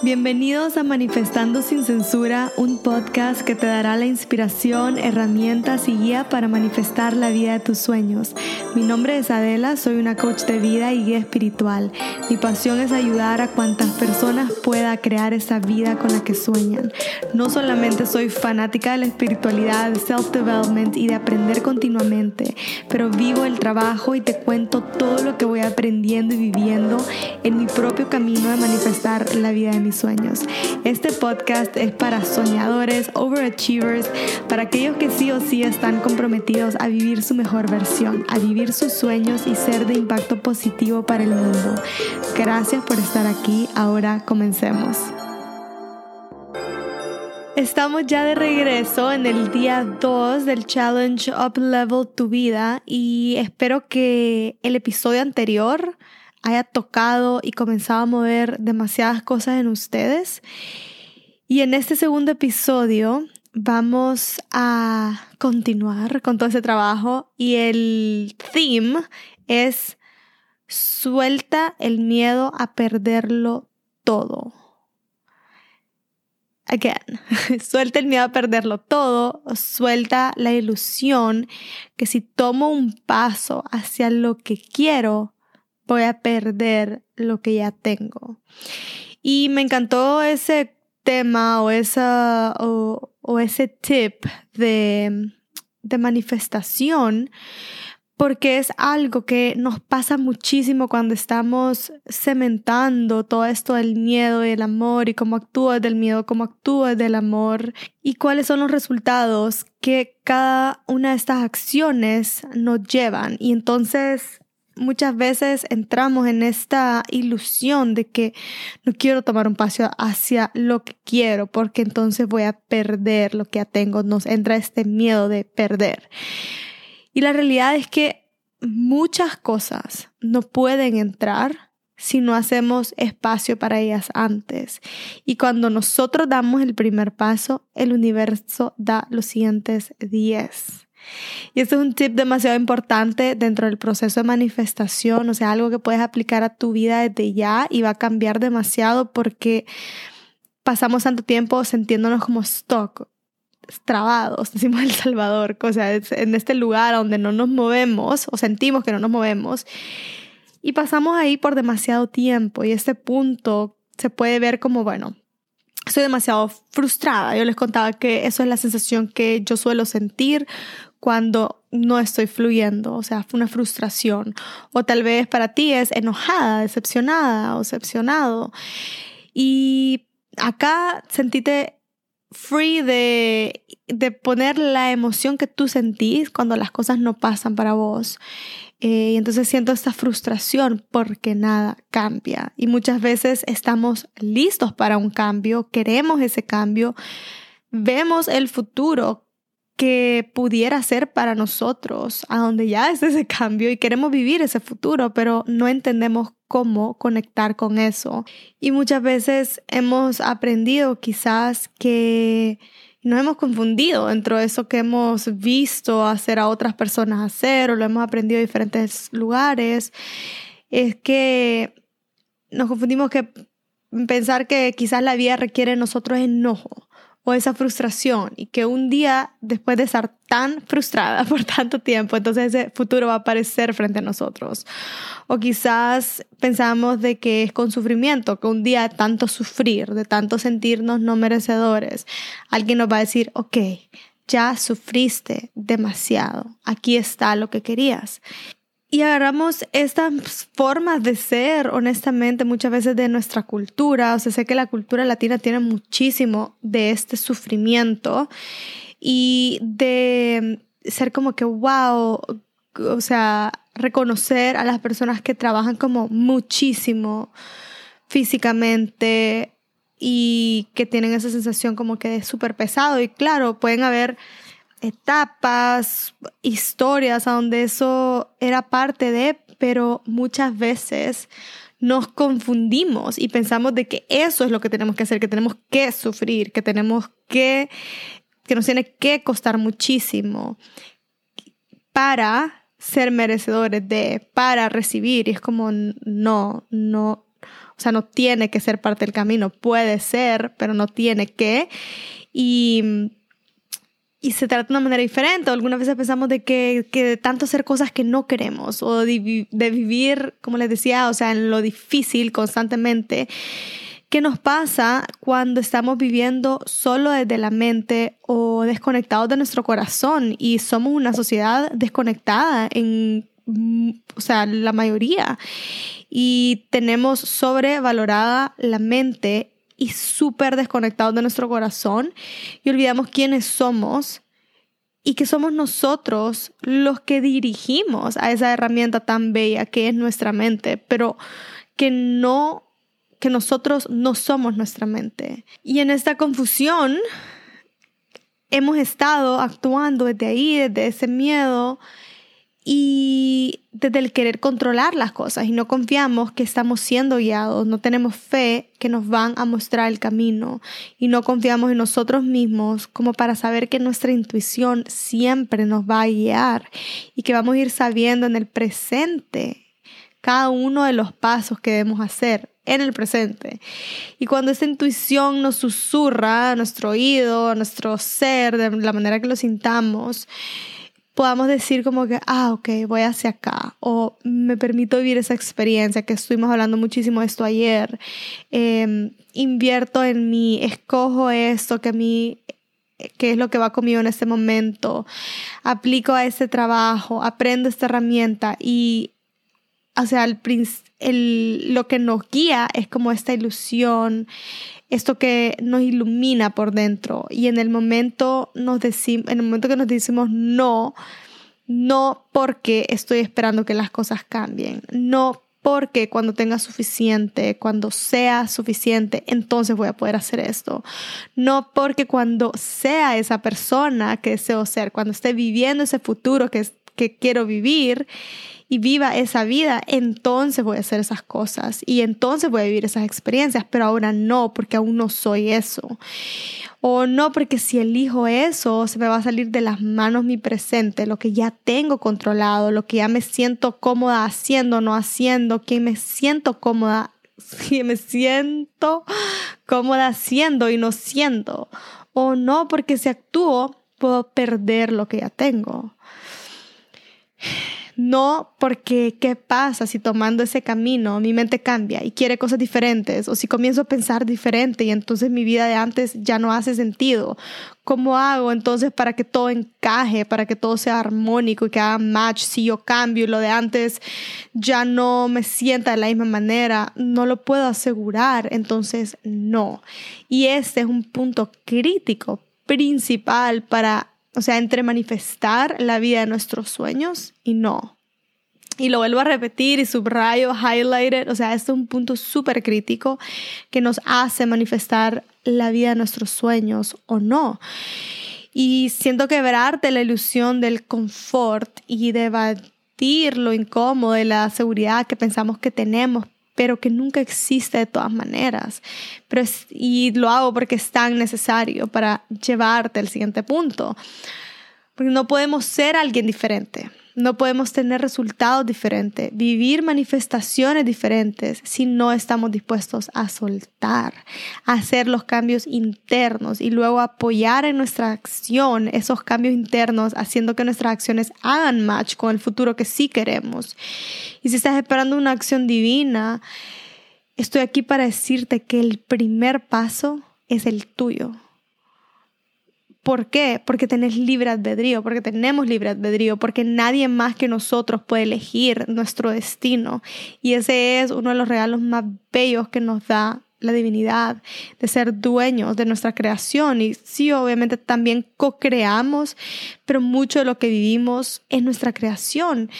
Bienvenidos a Manifestando sin Censura, un podcast que te dará la inspiración, herramientas y guía para manifestar la vida de tus sueños. Mi nombre es Adela, soy una coach de vida y guía espiritual. Mi pasión es ayudar a cuantas personas pueda crear esa vida con la que sueñan. No solamente soy fanática de la espiritualidad, de self-development y de aprender continuamente, pero vivo el trabajo y te cuento todo lo que voy aprendiendo y viviendo en mi propio camino de manifestar la vida de sueños. Este podcast es para soñadores, overachievers, para aquellos que sí o sí están comprometidos a vivir su mejor versión, a vivir sus sueños y ser de impacto positivo para el mundo. Gracias por estar aquí. Ahora comencemos. Estamos ya de regreso en el día 2 del challenge Up Level Tu Vida y espero que el episodio anterior haya tocado y comenzado a mover demasiadas cosas en ustedes. Y en este segundo episodio vamos a continuar con todo ese trabajo y el theme es suelta el miedo a perderlo todo. Again, suelta el miedo a perderlo todo, suelta la ilusión que si tomo un paso hacia lo que quiero, voy a perder lo que ya tengo. Y me encantó ese tema o, esa, o, ese tip de, de manifestación porque es algo que nos pasa muchísimo cuando estamos cementando todo esto del miedo y el amor y cómo actúa del miedo, cómo actúa del amor y cuáles son los resultados que cada una de estas acciones nos llevan. Y entonces muchas veces entramos en esta ilusión de que no quiero tomar un paso hacia lo que quiero porque entonces voy a perder lo que ya tengo. Nos entra este miedo de perder. Y la realidad es que muchas cosas no pueden entrar si no hacemos espacio para ellas antes. Y cuando nosotros damos el primer paso, el universo da los siguientes 10. Y este es un tip demasiado importante dentro del proceso de manifestación, o sea, algo que puedes aplicar a tu vida desde ya y va a cambiar demasiado porque pasamos tanto tiempo sintiéndonos como stock, trabados, decimos El Salvador, o sea, en este lugar donde no nos movemos o sentimos que no nos movemos y pasamos ahí por demasiado tiempo y este punto se puede ver como, bueno, estoy demasiado frustrada. Yo les contaba que eso es la sensación que yo suelo sentir cuando no estoy fluyendo, o sea, fue una frustración. O tal vez para ti es enojada, decepcionada o decepcionado. Y acá sentite free de, de poner la emoción que tú sentís cuando las cosas no pasan para vos. Eh, y entonces siento esta frustración porque nada cambia. Y muchas veces estamos listos para un cambio, queremos ese cambio, vemos el futuro que pudiera ser para nosotros, a donde ya es ese cambio y queremos vivir ese futuro, pero no entendemos cómo conectar con eso. Y muchas veces hemos aprendido quizás que nos hemos confundido dentro de eso que hemos visto hacer a otras personas hacer o lo hemos aprendido en diferentes lugares. Es que nos confundimos que pensar que quizás la vida requiere de nosotros enojo o esa frustración y que un día después de estar tan frustrada por tanto tiempo, entonces ese futuro va a aparecer frente a nosotros. O quizás pensamos de que es con sufrimiento, que un día de tanto sufrir, de tanto sentirnos no merecedores, alguien nos va a decir, ok, ya sufriste demasiado, aquí está lo que querías. Y agarramos estas formas de ser, honestamente, muchas veces de nuestra cultura. O sea, sé que la cultura latina tiene muchísimo de este sufrimiento y de ser como que, wow, o sea, reconocer a las personas que trabajan como muchísimo físicamente y que tienen esa sensación como que es súper pesado. Y claro, pueden haber etapas, historias a donde eso era parte de, pero muchas veces nos confundimos y pensamos de que eso es lo que tenemos que hacer, que tenemos que sufrir, que tenemos que, que nos tiene que costar muchísimo para ser merecedores de, para recibir. Y es como, no, no, O sea, no tiene que ser parte del camino. Puede ser, pero no tiene que. Y, y se trata de una manera diferente. Algunas veces pensamos de que, que tanto hacer cosas que no queremos o de, vivir, como les decía, o sea, en lo difícil constantemente. ¿Qué nos pasa cuando estamos viviendo solo desde la mente o desconectados de nuestro corazón y somos una sociedad desconectada en, o sea, la mayoría y tenemos sobrevalorada la mente y súper desconectados de nuestro corazón y olvidamos quiénes somos y que somos nosotros los que dirigimos a esa herramienta tan bella que es nuestra mente, pero que no que nosotros no somos nuestra mente. Y en esta confusión hemos estado actuando desde ahí, desde ese miedo y desde el querer controlar las cosas y no confiamos que estamos siendo guiados, no tenemos fe que nos van a mostrar el camino y no confiamos en nosotros mismos como para saber que nuestra intuición siempre nos va a guiar y que vamos a ir sabiendo en el presente cada uno de los pasos que debemos hacer en el presente. Y cuando esa intuición nos susurra a nuestro oído, a nuestro ser, de la manera que lo sintamos, podamos decir como que, ah, ok, voy hacia acá, o me permito vivir esa experiencia, que estuvimos hablando muchísimo de esto ayer, em, invierto en mí, escojo esto que a mí qué es lo que va conmigo en este momento, aplico a ese trabajo, aprendo esta herramienta y o sea, el, lo que nos guía es como esta ilusión, esto que nos ilumina por dentro. Y en el momento, nos en el momento que nos decimos no, no porque estoy esperando que las cosas cambien, no porque cuando tenga suficiente, cuando sea suficiente, entonces voy a poder hacer esto. No porque cuando sea esa persona que deseo ser, cuando esté viviendo ese futuro que, que quiero vivir, y viva esa vida, entonces voy a hacer esas cosas y entonces voy a vivir esas experiencias, pero ahora no, porque aún no soy eso. O no, porque si elijo eso, se me va a salir de las manos mi presente, lo que ya tengo controlado, lo que ya me siento cómoda haciendo, no haciendo, que me siento cómoda, que me siento cómoda haciendo y no siendo. O no, porque si actúo, puedo perder lo que ya tengo. No porque, ¿qué pasa si tomando ese camino mi mente cambia y quiere cosas diferentes? O si comienzo a pensar diferente y entonces mi vida de antes ya no hace sentido. ¿Cómo hago entonces para que todo encaje, para que todo sea armónico y que haga match? Si yo cambio y lo de antes ya no me sienta de la misma manera, no lo puedo asegurar, entonces no. Y este es un punto crítico, principal para o sea, entre manifestar la vida de nuestros sueños y no. Y lo vuelvo a repetir y subrayo, highlighted, o sea, este es un punto súper crítico que nos hace manifestar la vida de nuestros sueños o no. Y siento quebrarte la ilusión del confort y de evadir lo incómodo de la seguridad que pensamos que tenemos pero que nunca existe de todas maneras. Pero y lo hago porque es tan necesario para llevarte al siguiente punto. Porque no podemos ser alguien diferente. No podemos tener resultados diferentes, vivir manifestaciones diferentes si no estamos dispuestos a soltar, a hacer los cambios internos y luego apoyar en nuestra acción esos cambios internos, haciendo que nuestras acciones hagan match con el futuro que sí queremos. Y si estás esperando una acción divina, estoy aquí para decirte que el primer paso es el tuyo ¿Por qué? Porque tenés libre albedrío, porque tenemos libre albedrío, porque nadie más que nosotros puede elegir nuestro destino. Y ese es uno de los regalos más bellos que nos da la divinidad, de ser dueños de nuestra creación. Y sí, obviamente también co-creamos, pero mucho de lo que vivimos es nuestra creación.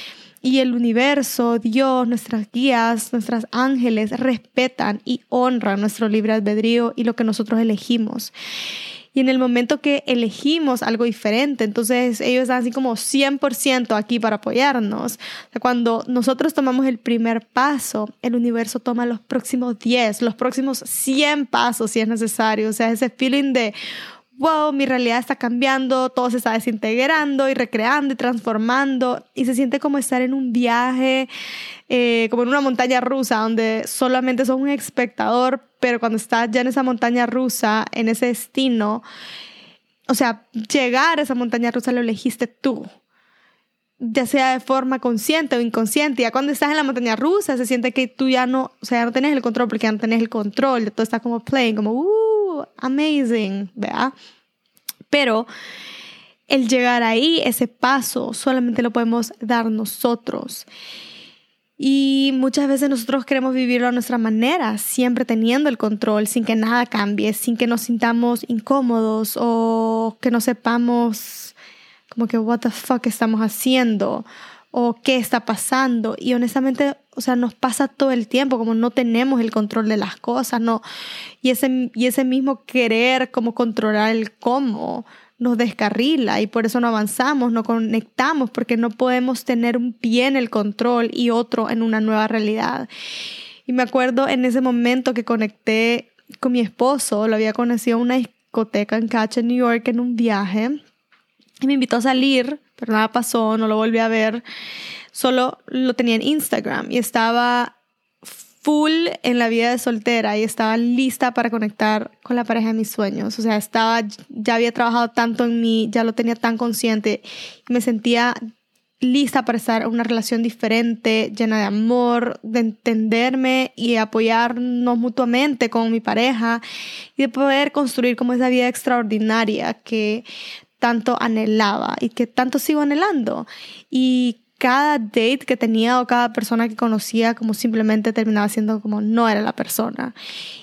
Y el universo, Dios, nuestras guías, nuestros ángeles respetan y honran nuestro libre albedrío y lo que nosotros elegimos. Y en el momento que elegimos algo diferente, entonces ellos están así como 100% aquí para apoyarnos. cuando nosotros tomamos el primer paso, el universo toma los próximos 10, los próximos 100 pasos si es necesario. O sea, ese feeling de wow, mi realidad está cambiando, todo se está desintegrando y recreando y transformando y se siente como estar en un viaje, eh, como en una montaña rusa donde solamente sos un espectador, pero cuando estás ya en esa montaña rusa, en ese destino, o sea, llegar a esa montaña rusa lo elegiste tú ya sea de forma consciente o inconsciente. Ya cuando estás en la montaña rusa se siente que tú ya no, o sea, ya no tienes el control porque ya no tienes el control, todo está como playing, como, uh, amazing, ¿verdad? Pero el llegar ahí, ese paso, solamente lo podemos dar nosotros. Y muchas veces nosotros queremos vivirlo a nuestra manera, siempre teniendo el control, sin que nada cambie, sin que nos sintamos incómodos o que no sepamos como que, what the fuck estamos haciendo o qué está pasando. Y honestamente, o sea, nos pasa todo el tiempo, como no tenemos el control de las cosas, ¿no? Y ese, y ese mismo querer como controlar el cómo nos descarrila y por eso no avanzamos, no conectamos, porque no podemos tener un pie en el control y otro en una nueva realidad. Y me acuerdo en ese momento que conecté con mi esposo, lo había conocido en una discoteca en Catch, en New York, en un viaje y me invitó a salir, pero nada pasó, no lo volví a ver. Solo lo tenía en Instagram y estaba full en la vida de soltera y estaba lista para conectar con la pareja de mis sueños. O sea, estaba, ya había trabajado tanto en mí, ya lo tenía tan consciente me sentía lista para estar en una relación diferente, llena de amor, de entenderme y apoyarnos mutuamente con mi pareja y de poder construir como esa vida extraordinaria que tanto anhelaba y que tanto sigo anhelando. Y cada date que tenía o cada persona que conocía como simplemente terminaba siendo como no era la persona.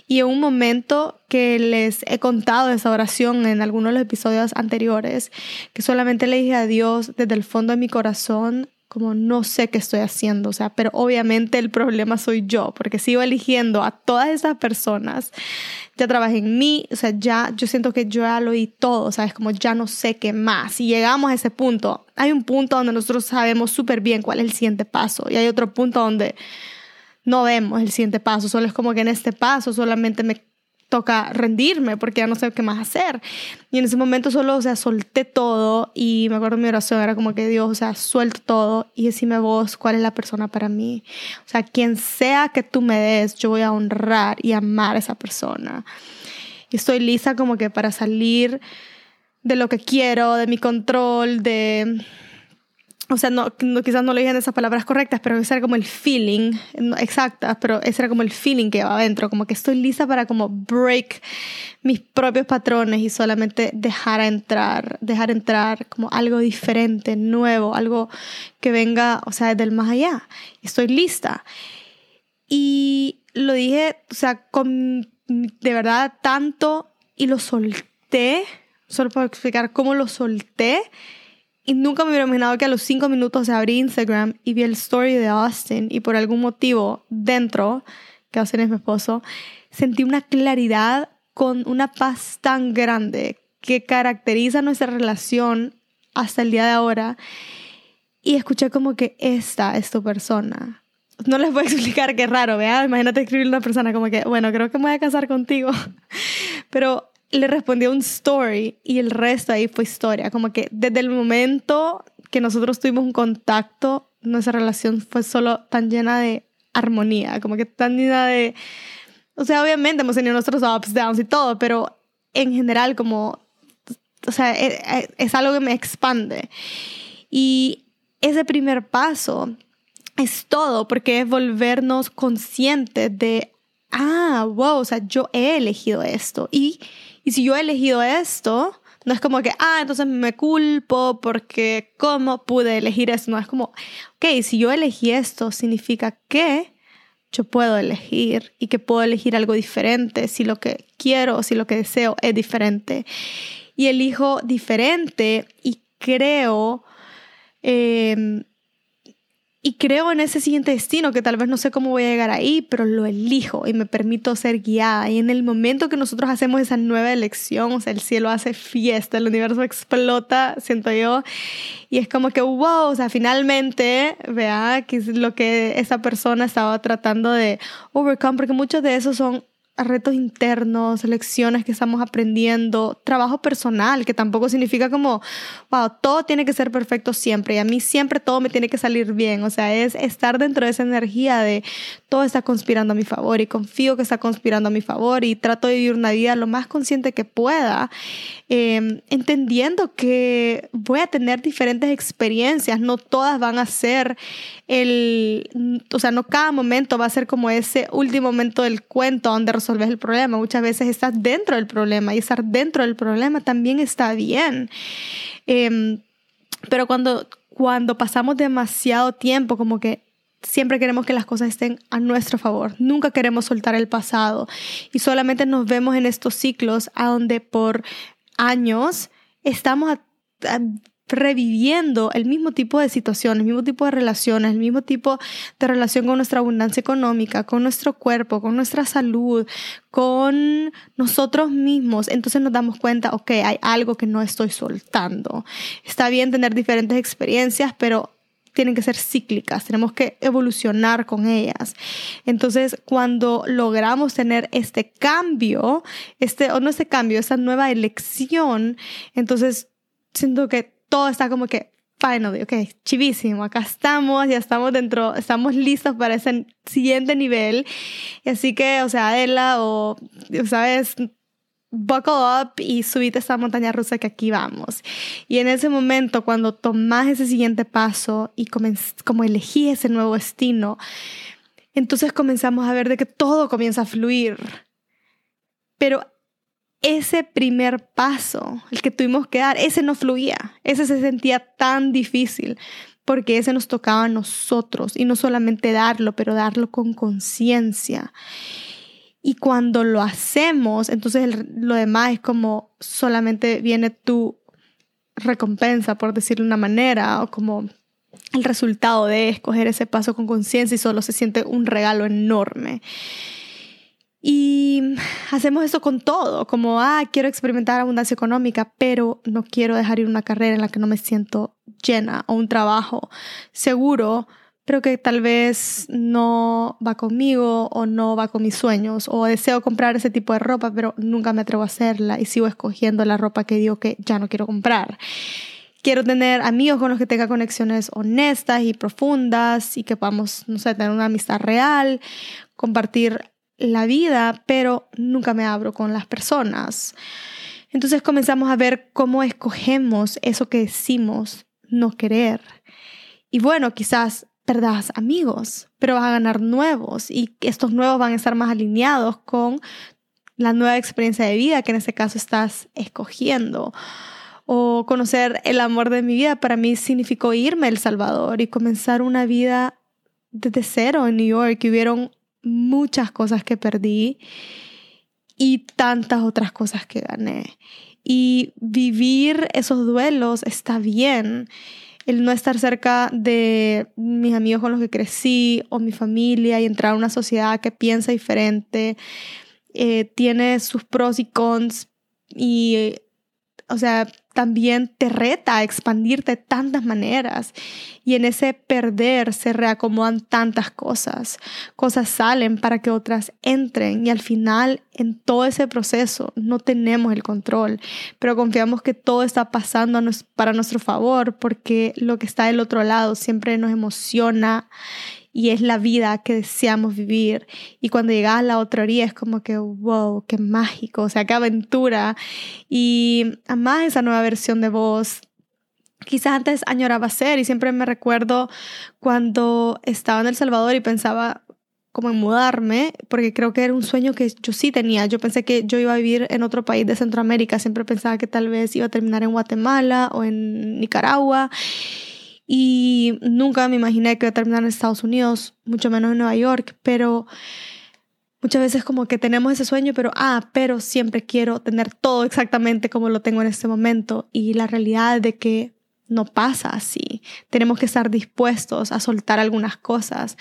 Y en un momento que les he contado esa oración en algunos de los episodios anteriores, que solamente le dije a Dios desde el fondo de mi corazón, como no sé qué estoy haciendo, o sea, pero obviamente el problema soy yo, porque sigo eligiendo a todas esas personas, ya trabajé en mí, o sea, ya yo siento que yo ya lo oí todo, sabes, como ya no sé qué más, y llegamos a ese punto, hay un punto donde nosotros sabemos súper bien cuál es el siguiente paso, y hay otro punto donde no vemos el siguiente paso, solo es como que en este paso solamente me toca rendirme porque ya no sé qué más hacer. Y en ese momento solo, o sea, solté todo y me acuerdo mi oración era como que Dios, o sea, suelto todo y decime vos cuál es la persona para mí. O sea, quien sea que tú me des, yo voy a honrar y amar a esa persona. Y estoy lista como que para salir de lo que quiero, de mi control, de o sea, no, quizás no lo dije en esas palabras correctas, pero ese era como el feeling, no, exactas, pero ese era como el feeling que va adentro, como que estoy lista para como break mis propios patrones y solamente dejar entrar, dejar entrar como algo diferente, nuevo, algo que venga, o sea, del más allá. Estoy lista. Y lo dije, o sea, con de verdad tanto y lo solté, solo para explicar cómo lo solté y nunca me hubiera imaginado que a los cinco minutos abrí Instagram y vi el story de Austin y por algún motivo dentro, que Austin es mi esposo, sentí una claridad con una paz tan grande que caracteriza nuestra relación hasta el día de ahora. Y escuché como que esta es tu persona. No les voy a explicar qué raro, ¿vea? Imagínate escribirle a una persona como que, bueno, creo que me voy a casar contigo. Pero le respondió un story y el resto ahí fue historia. Como que desde el momento que nosotros tuvimos un contacto, nuestra relación fue solo tan llena de armonía, como que tan llena de... O sea, obviamente hemos tenido nuestros ups, downs y todo, pero en general como... O sea, es, e, es algo que me expande. Y ese primer paso es todo, porque es volvernos conscientes de, ah, wow, o sea, yo he elegido esto. Y y si yo he elegido esto, no es como que, ah, entonces me culpo porque cómo pude elegir esto. No es como, ok, si yo elegí esto, significa que yo puedo elegir y que puedo elegir algo diferente si lo que quiero o si lo que deseo es diferente. Y elijo diferente y creo eh, y creo en ese siguiente destino que tal vez no sé cómo voy a llegar ahí, pero lo elijo y me permito ser guiada. Y en el momento que nosotros hacemos esa nueva elección, o sea, el cielo hace fiesta, el universo explota, siento yo, y es como que, wow, o sea, finalmente, vea, que es lo que esa persona estaba tratando de overcome, porque muchos de esos son retos internos, lecciones que estamos aprendiendo, trabajo personal, que tampoco significa como, wow, todo tiene que ser perfecto siempre y a mí siempre todo me tiene que salir bien. O sea, es estar dentro de esa energía de todo está conspirando a mi favor y confío que está conspirando a mi favor y trato de vivir una vida lo más consciente que pueda, em, entendiendo que voy a tener diferentes experiencias, no todas van a ser el, o sea, no cada momento va a ser como ese último momento del cuento donde resolves el problema. Muchas veces estás dentro del problema y estar dentro del problema también está bien. Em, pero cuando, cuando pasamos demasiado tiempo como que siempre queremos que las cosas estén a nuestro favor. Nunca queremos soltar el pasado. Y solamente nos vemos en estos ciclos a donde por años estamos reviviendo el mismo tipo de situaciones, el mismo tipo de relaciones, el mismo tipo de relación con nuestra abundancia económica, con nuestro cuerpo, con nuestra salud, con nosotros mismos. Entonces nos damos cuenta, ok, hay algo que no estoy soltando. Está bien tener diferentes experiencias, pero tienen que ser cíclicas, tenemos que evolucionar con ellas. Entonces, cuando logramos tener este cambio, este, o no este cambio, esta nueva elección, entonces siento que todo está como que finally, ok, chivísimo, acá estamos, ya estamos dentro, estamos listos para ese siguiente nivel. Así que, o sea, Ella o, sabes, buckle up y subite esa montaña rusa que aquí vamos. Y en ese momento, cuando tomas ese siguiente paso y como elegí ese nuevo destino, entonces comenzamos a ver de que todo comienza a fluir. Pero ese primer paso, el que tuvimos que dar, ese no fluía, ese se sentía tan difícil, porque ese nos tocaba a nosotros, y no solamente darlo, pero darlo con conciencia. Y cuando lo hacemos, entonces lo demás es como solamente viene tu recompensa, por decirlo de una manera, o como el resultado de escoger ese paso con conciencia y solo se siente un regalo enorme. Y hacemos eso con todo, como, ah, quiero experimentar abundancia económica, pero no quiero dejar ir una carrera en la que no me siento llena o un trabajo seguro, pero que tal vez no va conmigo o no va con mis sueños, o deseo comprar ese tipo de ropa, pero nunca me atrevo a hacerla y sigo escogiendo la ropa que digo que ya no quiero comprar. Quiero tener amigos con los que tenga conexiones honestas y profundas y que podamos, no sé, tener una amistad real, compartir la vida, pero nunca me abro con las personas. Entonces comenzamos a ver cómo escogemos eso que decimos no querer. Y bueno, quizás perdas amigos, pero vas a ganar nuevos y estos nuevos van a estar más alineados con la nueva experiencia de vida que en este caso estás escogiendo. O conocer el amor de mi vida para mí significó irme a El Salvador y comenzar una vida desde cero en New York. Y hubieron muchas cosas que perdí y tantas otras cosas que gané. Y vivir esos duelos está bien. El no estar cerca de mis amigos con los que crecí o mi familia y entrar a una sociedad que piensa diferente eh, tiene sus pros y cons y, o sea, también te reta a expandirte de tantas maneras. Y en ese perder se reacomodan tantas cosas. Cosas salen para que otras entren. Y al final, en todo ese proceso, no tenemos el control. Pero confiamos que todo está pasando para nuestro favor porque lo que está del otro lado siempre nos emociona y es la vida que deseamos vivir. Y cuando llegas a la otra orilla es como que, wow, qué mágico, o sea, qué aventura. Y además esa nueva versión de vos. Quizás antes añoraba ser y siempre me recuerdo cuando estaba en El Salvador y pensaba como en mudarme, porque creo que era un sueño que yo sí tenía. Yo pensé que yo iba a vivir en otro país de Centroamérica, siempre pensaba que tal vez iba a terminar en Guatemala o en Nicaragua. Y nunca me imaginé que iba a terminar en Estados Unidos, mucho menos en Nueva York, pero muchas veces como que tenemos ese sueño, pero, ah, pero siempre quiero tener todo exactamente como lo tengo en este momento. Y la realidad de que no pasa así. Tenemos que estar dispuestos a soltar algunas cosas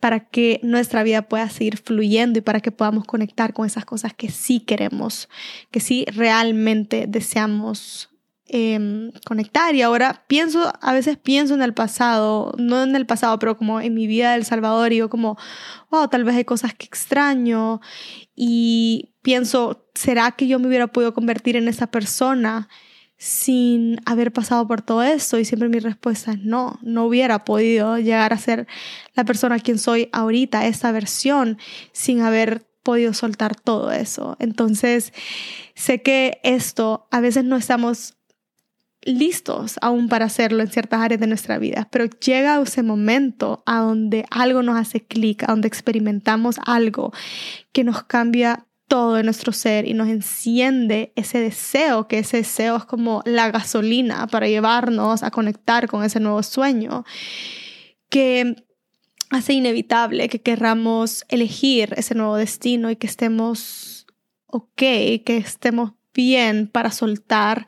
para que nuestra vida pueda seguir fluyendo y para que podamos conectar con esas cosas que sí queremos, que sí realmente deseamos Em, conectar y ahora pienso, a veces pienso en el pasado, no en el pasado, pero como en mi vida de El Salvador y yo como, wow, tal vez hay cosas que extraño y pienso, ¿será que yo me hubiera podido convertir en esa persona sin haber pasado por todo esto? Y siempre mi respuesta es no, no hubiera podido llegar a ser la persona quien soy ahorita, esa versión, sin haber podido soltar todo eso. Entonces, sé que esto a veces no estamos listos aún para hacerlo en ciertas áreas de nuestra vida, pero llega ese momento a donde algo nos hace clic, a donde experimentamos algo que nos cambia todo en nuestro ser y nos enciende ese deseo, que ese deseo es como la gasolina para llevarnos a conectar con ese nuevo sueño, que hace inevitable que querramos elegir ese nuevo destino y que estemos ok, que estemos bien para soltar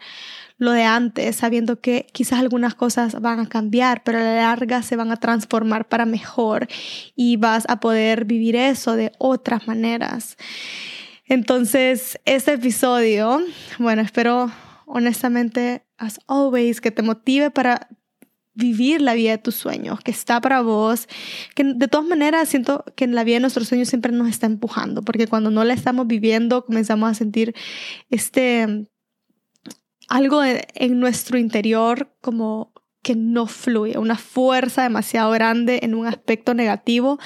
lo de antes, sabiendo que quizás algunas cosas van a cambiar, pero a la larga se van a transformar para mejor y vas a poder vivir eso de otras maneras. Entonces, este episodio, bueno, espero honestamente, as always, que te motive para vivir la vida de tus sueños, que está para vos, que de todas maneras siento que en la vida de nuestros sueños siempre nos está empujando, porque cuando no la estamos viviendo comenzamos a sentir este algo en nuestro interior como que no fluye, una fuerza demasiado grande en un aspecto negativo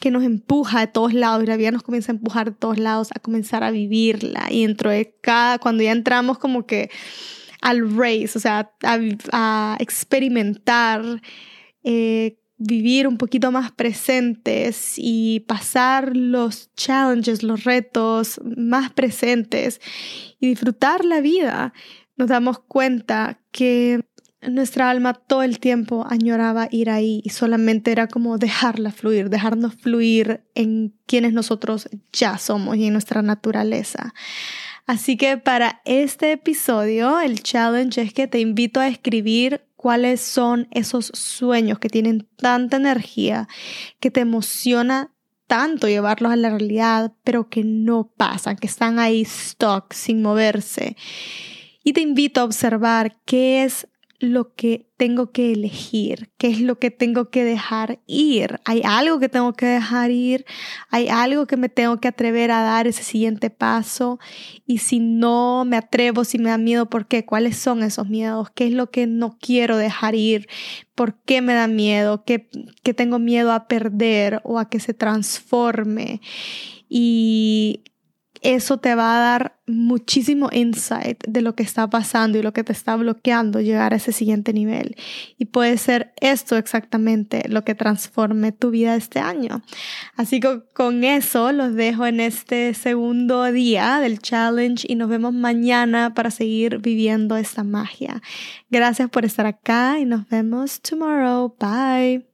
que nos empuja de todos lados y la vida nos comienza a empujar de todos lados a comenzar a vivirla. Y dentro de cada, cuando ya entramos como que al race, o sea, a, experimentar, eh, vivir un poquito más presentes y pasar los challenges, los retos más presentes y disfrutar la vida nos damos cuenta que nuestra alma todo el tiempo añoraba ir ahí y solamente era como dejarla fluir, dejarnos fluir en quienes nosotros ya somos y en nuestra naturaleza. Así que para este episodio, el challenge es que te invito a escribir cuáles son esos sueños que tienen tanta energía, que te emociona tanto llevarlos a la realidad, pero que no pasan, que están ahí stuck, sin moverse. Y te invito a observar qué es lo que tengo que elegir, qué es lo que tengo que dejar ir. Hay algo que tengo que dejar ir, hay algo que me tengo que atrever a dar ese siguiente paso. Y si no me atrevo, si me da miedo, ¿por qué? ¿Cuáles son esos miedos? ¿Qué es lo que no quiero dejar ir? ¿Por qué me da miedo? ¿Qué, qué tengo miedo a perder o a que se transforme? Y eso te va a dar muchísimo insight de lo que está pasando y lo que te está bloqueando llegar a ese siguiente nivel. Y puede ser esto exactamente lo que transforme tu vida este año. Así que con eso los dejo en este segundo día del challenge y nos vemos mañana para seguir viviendo esta magia. Gracias por estar acá y nos vemos tomorrow. Bye.